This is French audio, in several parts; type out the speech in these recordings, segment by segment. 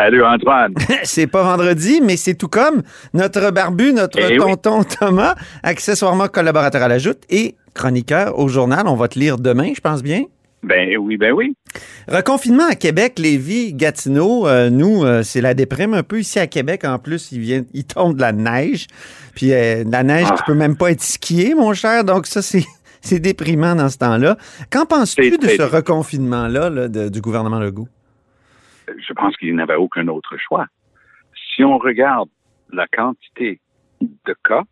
Salut Antoine. c'est pas vendredi, mais c'est tout comme notre barbu, notre Eh oui. tonton Thomas, accessoirement collaborateur à la Joute et chroniqueur au journal. On va te lire demain, je pense bien? Ben oui, ben oui. Reconfinement à Québec, Lévis, Gatineau, euh, nous, euh, c'est la déprime un peu ici à Québec. En plus, il, vient, il tombe de la neige. Puis euh, de la neige Ah. qui peut même pas être skiée, mon cher. Donc ça, c'est, c'est déprimant dans ce temps-là. Qu'en penses-tu de ce reconfinement-là là, du gouvernement Legault? Je pense qu'il n'avait aucun autre choix. Si on regarde la quantité de cas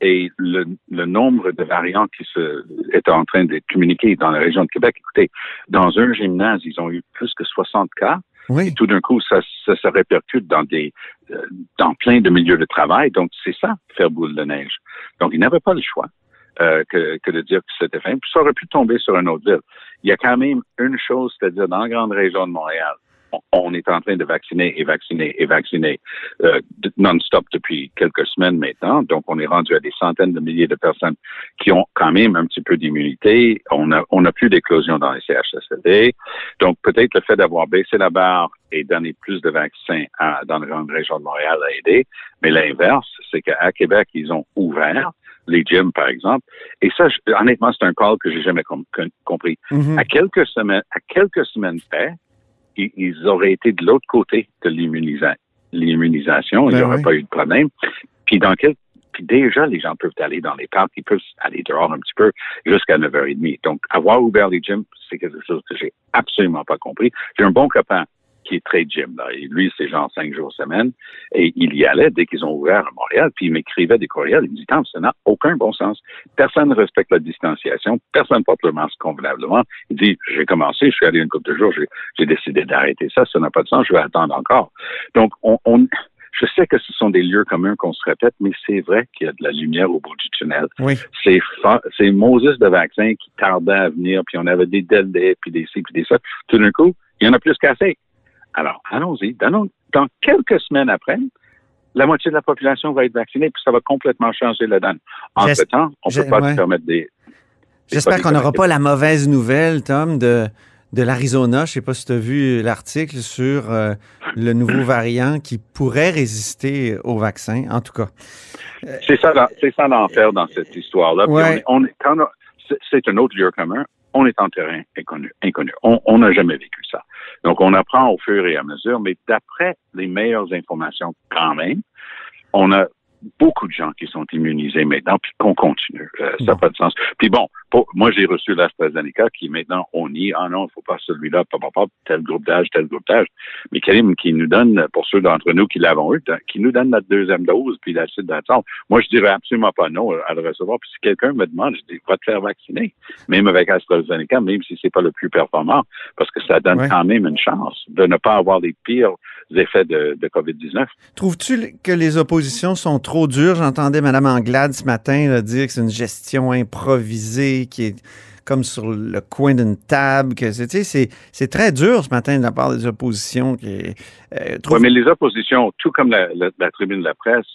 et le, le nombre de variants qui se, étaient en train de communiquer dans la région de Québec, écoutez, dans un gymnase, ils ont eu plus que 60 cas. Oui. Et tout d'un coup, ça, ça se répercute dans des, euh, dans plein de milieux de travail. Donc, c'est ça, faire boule de neige. Donc, ils n'avaient pas le choix euh, que, que de dire que c'était fin. Puis ça aurait pu tomber sur une autre ville. Il y a quand même une chose, c'est-à-dire dans la grande région de Montréal, on- est en train de vacciner et vacciner et vacciner euh, non-stop depuis quelques semaines maintenant. Donc, on est rendu à des centaines de milliers de personnes qui ont quand même un petit peu d'immunité. On a, on a plus d'éclosion dans les CHSLD. Donc, peut-être le fait d'avoir baissé la barre et donné plus de vaccins à- dans la grande région de Montréal a aidé. Mais l'inverse, c'est qu'à Québec, ils ont ouvert les gyms, par exemple. Et ça, je- honnêtement, c'est un call que j'ai jamais com- com- compris. Mhm. À quelques semaines, à quelques semaines près, ils, auraient été de l'autre côté de l'immunisa- l'immunisation. Il n'y Ben aurait oui. pas eu de problème. Puis dans quel, puis déjà, les gens peuvent aller dans les parcs, ils peuvent aller dehors un petit peu jusqu'à 9h30. Donc, avoir ouvert les gyms, c'est quelque chose que j'ai absolument pas compris. J'ai un bon copain qui est très gym, là. Et lui, c'est genre cinq jours semaine. Et il y allait dès qu'ils ont ouvert à Montréal, puis il m'écrivait des courriels. Il me dit, ça n'a aucun bon sens. Personne ne respecte la distanciation. Personne ne porte le masque convenablement. Il dit, j'ai commencé, je suis allé une couple de jours, j'ai, décidé d'arrêter ça. Ça n'a pas de sens. Je vais attendre encore. Donc, on, on- je sais que ce sont des lieux communs qu'on se répète, mais c'est vrai qu'il y a de la lumière au bout du tunnel. Oui. C'est c'est Moses de vaccins qui tardait à venir, puis on avait des délais, puis des ci, puis des ça. Tout d'un coup, il y en a plus qu'assez. Alors, allons-y. Dans quelques semaines après, la moitié de la population va être vaccinée, puis ça va complètement changer la donne. J'es- Entre-temps, on j'ai- peut pas ouais. se permettre des... des J'espère qu'on n'aura pas la mauvaise nouvelle, Tom, de, de l'Arizona. Je sais pas si tu as vu l'article sur euh, le nouveau variant qui pourrait résister au vaccin, en tout cas. C'est ça, ça l'enfer dans cette histoire-là. Ouais. On, on c'est un autre lieu commun. On est en terrain inconnu. inconnu. On n'a jamais vécu ça. Donc, on apprend au fur et à mesure, mais d'après les meilleures informations quand même, on a beaucoup de gens qui sont immunisés maintenant, puis qu'on continue. Euh, ça n'a pas de sens. Puis bon, pour- moi, j'ai reçu l'AstraZeneca, qui maintenant, on y, ah non, il faut pas celui-là, tel groupe d'âge, tel groupe d'âge. Mais Karim, qui nous donne, pour ceux d'entre nous qui l'avons eu, qui nous donne notre deuxième dose, puis la suite d'attente. Moi, je dirais absolument pas non à le recevoir. Puis si quelqu'un me demande, je dis, va te faire vacciner. Même avec AstraZeneca, même si c'est pas le plus performant, parce que ça donne Ouais. quand même une chance de ne pas avoir les pires effets de, de COVID-19. Trouves-tu que les oppositions sont trop dures? J'entendais Mme Anglade ce matin là, dire que c'est une gestion improvisée qui est comme sur le coin d'une table. que c'est, c'est, très dur ce matin de la part des oppositions. Qui, euh, Oui, trouve- mais les oppositions, tout comme la tribune de la presse,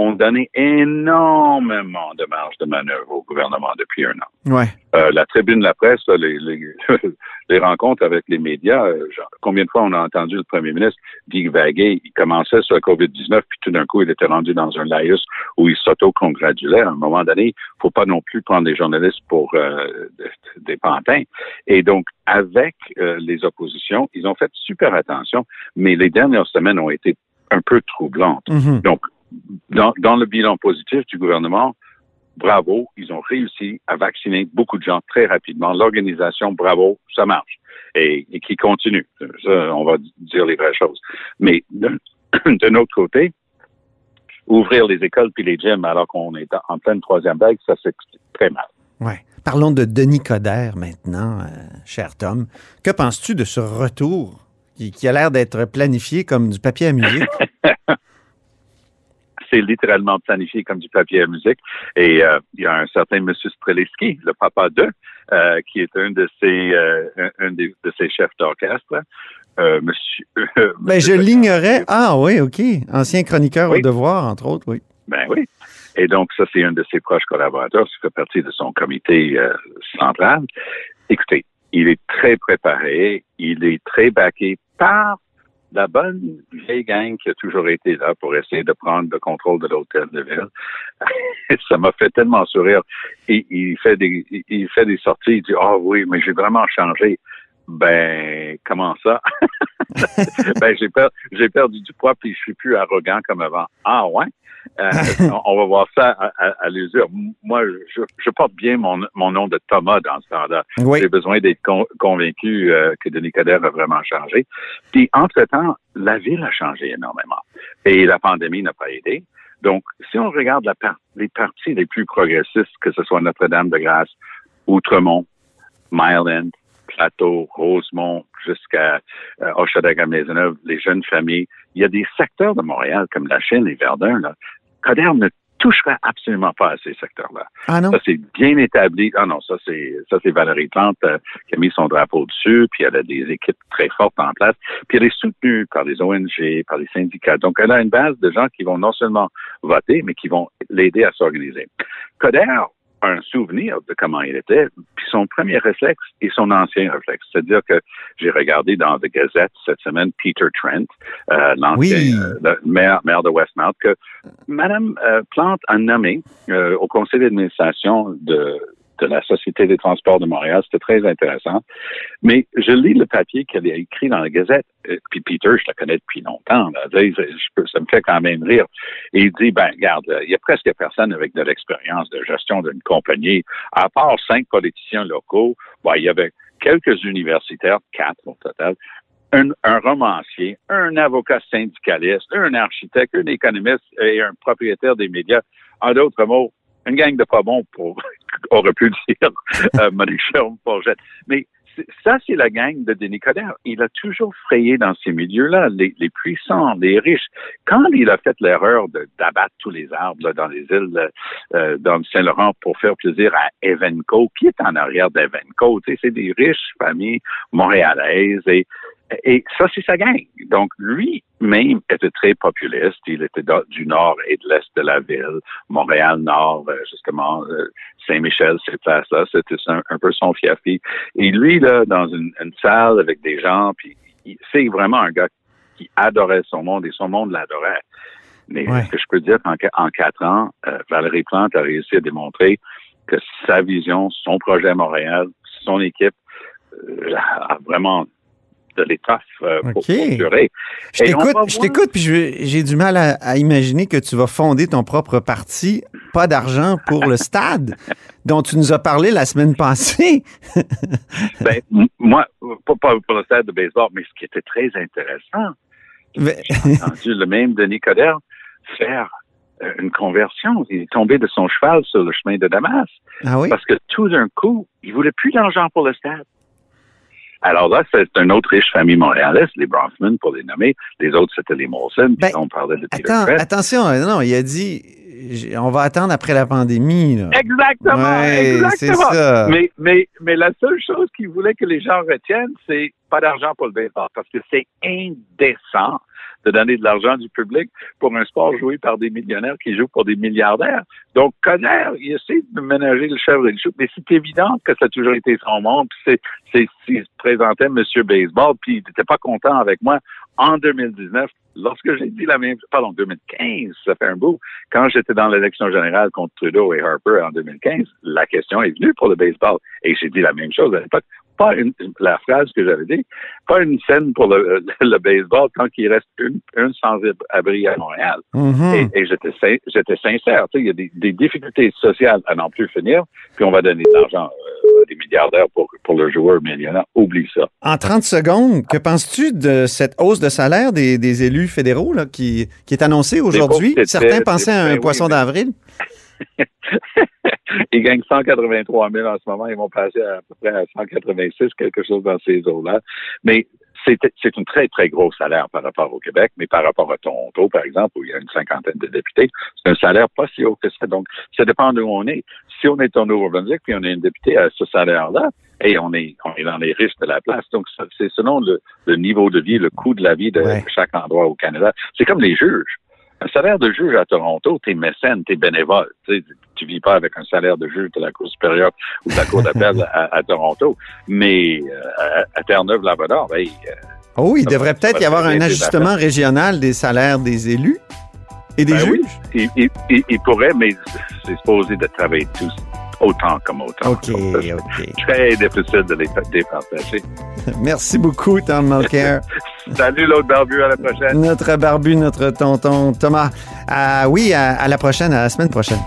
ont donné énormément de marge de manœuvre au gouvernement depuis un an. Ouais. Euh, la tribune de la presse, les, les, les rencontres avec les médias, euh, genre, combien de fois on a entendu le premier ministre divaguer, il commençait sur la COVID-19, puis tout d'un coup, il était rendu dans un laïus où il s'auto-congratulait. À un moment donné, il faut pas non plus prendre les journalistes pour euh, des pantins. Et donc, avec euh, les oppositions, ils ont fait super attention, mais les dernières semaines ont été un peu troublantes. Mhm. Donc, dans, dans le bilan positif du gouvernement, bravo, ils ont réussi à vacciner beaucoup de gens très rapidement. L'organisation, bravo, ça marche. Et, et qui continue. Ça, on va dire les vraies choses. Mais d'un d'un autre côté, ouvrir les écoles puis les gyms alors qu'on est en pleine troisième vague, ça s'explique très mal. Ouais. Parlons de Denis Coderre maintenant, euh, cher Tom. Que penses-tu de ce retour qui, qui a l'air d'être planifié comme du papier à musique? C'est littéralement planifié comme du papier à musique. Et euh, il y a un certain Monsieur Streliski, le papa d'eux, euh, qui est un de ses, euh, un, un des- de ses chefs d'orchestre. Monsieur, Ben, je l'ignorais. Ah oui, OK. Ancien chroniqueur au devoir, entre autres, oui. Ben oui. Et donc, ça, c'est un de ses proches collaborateurs, qui fait partie de son comité central. Écoutez, il est très préparé, il est très baqué par la bonne vieille gang qui a toujours été là pour essayer de prendre le contrôle de l'hôtel de ville. ça m'a fait tellement sourire. Et il fait des, il fait des sorties, il dit, ah oui, mais j'ai vraiment changé. Ben, comment ça? ben, j'ai per- j'ai perdu du poids puis je suis plus arrogant comme avant. Ah ouais? Euh, on, va voir ça à, à, à l'usure. Moi, je, je porte bien mon, mon nom de Thomas dans ce temps-là. Oui. J'ai besoin d'être con- convaincu euh, que Denis Coderre a vraiment changé. Puis, entre-temps, la ville a changé énormément. Et la pandémie n'a pas aidé. Donc, si on regarde la par- les parties les plus progressistes, que ce soit Notre-Dame-de-Grâce, Outremont, Myland, Plateau, Rosemont, jusqu'à euh, Hochelaga-Maisonneuve, les jeunes familles, il y a des secteurs de Montréal, comme la Chine et Verdun, là. Coderre ne touchera absolument pas à ces secteurs-là. Ah non? Ça, c'est bien établi. Ah non, ça, c'est, ça, c'est Valérie Plante euh, qui a mis son drapeau dessus, puis elle a des équipes très fortes en place, puis elle est soutenue par les ONG, par les syndicats. Donc, elle a une base de gens qui vont non seulement voter, mais qui vont l'aider à s'organiser. Coder a un souvenir de comment il était, puis son premier réflexe et son ancien réflexe. C'est-à-dire que j'ai regardé dans The Gazette cette semaine Peter Trent, euh, l'ancien Oui. euh, maire, maire de Westmount, que Madame euh, Plante a nommé euh, au conseil d'administration de, de la Société des transports de Montréal. C'était très intéressant. Mais je lis le papier qu'elle a écrit dans la Gazette. Euh, Puis Peter, je la connais depuis longtemps. Ça me fait quand même rire. Et il dit, ben, regarde, euh, il y a presque personne avec de l'expérience de gestion d'une compagnie. À part cinq politiciens locaux, ben, il y avait quelques universitaires, quatre au total, un, un romancier, un avocat syndicaliste, un architecte, un économiste et un propriétaire des médias. En d'autres mots, une gang de pas bons pour, aurait pu dire euh. Mais ça, c'est la gang de Denis Coderre. Il a toujours frayé dans ces milieux-là, les, puissants, les riches. Quand il a fait l'erreur d'abattre tous les arbres là, dans les îles euh, dans le Saint-Laurent pour faire plaisir à Evenco, qui est en arrière d'Evenco? C'est des riches familles montréalaises et et ça, c'est sa gang. Donc, lui-même était très populiste. Il était du nord et de l'est de la ville. Montréal-Nord, euh, justement, euh, Saint-Michel, ces places-là, c'était un, un peu son fief. Et lui, là, dans une, une salle avec des gens, puis c'est vraiment un gars qui adorait son monde et son monde l'adorait. Mais Ouais. ce que je peux dire qu'en qu- en quatre ans, euh, Valérie Plante a réussi à démontrer que sa vision, son projet à Montréal, son équipe euh, a vraiment de l'étoffe euh, pour. Je t'écoute, je t'écoute, puis j'ai du mal à, à imaginer que tu vas fonder ton propre parti, pas d'argent pour le stade dont tu nous as parlé la semaine passée. Ben, moi, pas, pas pour le stade de baseball, mais ce qui était très intéressant, Mais- j'ai entendu le même Denis Coderre faire euh, une conversion. Il est tombé de son cheval sur le chemin de Damas ah oui? parce que tout d'un coup, il voulait plus d'argent pour le stade. Alors là, c'est une autre riche famille montréalaise, les Bronfman pour les nommer. Les autres, c'était les Molson. Puis Ben, on parlait de Peter Attends, attention, euh, non, il a dit, on va attendre après la pandémie. là. Exactement, Ouais, exactement. ça. Mais, mais, mais la seule chose qu'il voulait que les gens retiennent, c'est pas d'argent pour le baseball, parce que c'est indécent de donner de l'argent du public pour un sport joué par des millionnaires qui jouent pour des milliardaires. Donc, Conner, il essaie de ménager le et le chou, mais c'est évident que ça a toujours été son monde. Puis c'est, c'est, il se présentait Monsieur Baseball, puis il n'était pas content avec moi en 2019, lorsque j'ai dit la même, pardon, 2015, ça fait un bout, quand j'étais dans l'élection générale contre Trudeau et Harper en 2015, la question est venue pour le baseball. Et j'ai dit la même chose à l'époque. Pas une, la phrase que j'avais dit, pas une scène pour le, le baseball tant qu'il reste une, une sans-abri à Montréal. Mhm. Et, et j'étais sin- j'étais sincère. Tu sais, il y a des, des difficultés sociales à n'en plus finir, puis on va donner de l'argent euh, à des milliardaires pour, pour le joueur millionnaire. Oublie ça. En 30 secondes, que penses-tu de cette hausse de salaire des, des élus fédéraux là, qui, qui est annoncée aujourd'hui? Certains pensaient à un ben poisson d'avril. ils gagnent 183 000 en ce moment. Ils vont passer à, peu près à 186, quelque chose dans ces eaux-là. Mais c'est une très, très gros salaire par rapport au Québec, mais par rapport à Toronto, par exemple, où il y a une cinquantaine de députés, c'est un salaire pas si haut que ça. Donc, ça dépend d'où on est. Si on est au Nouveau-Brunswick, puis on est un député à ce salaire-là, et on est, on est dans les riches de la place. Donc, c'est selon le, le niveau de vie, le coût de la vie de Ouais. chaque endroit au Canada. C'est comme les juges. Un salaire de juge à Toronto, t'es mécène, t'es bénévole. Tu vis pas avec un salaire de juge de la Cour supérieure ou de la Cour d'appel à, à Toronto. Mais euh, à, Terre-Neuve-Labrador, ben, euh, Oh, il devrait peut-être y avoir un ajustement régional des salaires des élus et des ben juges. oui, il, il, il, il pourrait, mais c'est supposé de travailler tous autant comme autant. OK, OK. Très difficile de les départager. Merci beaucoup, Tom Mulcair. Salut l'autre barbu, à la prochaine. notre barbu, notre tonton Thomas. Ah oui, à, à la prochaine, à la semaine prochaine.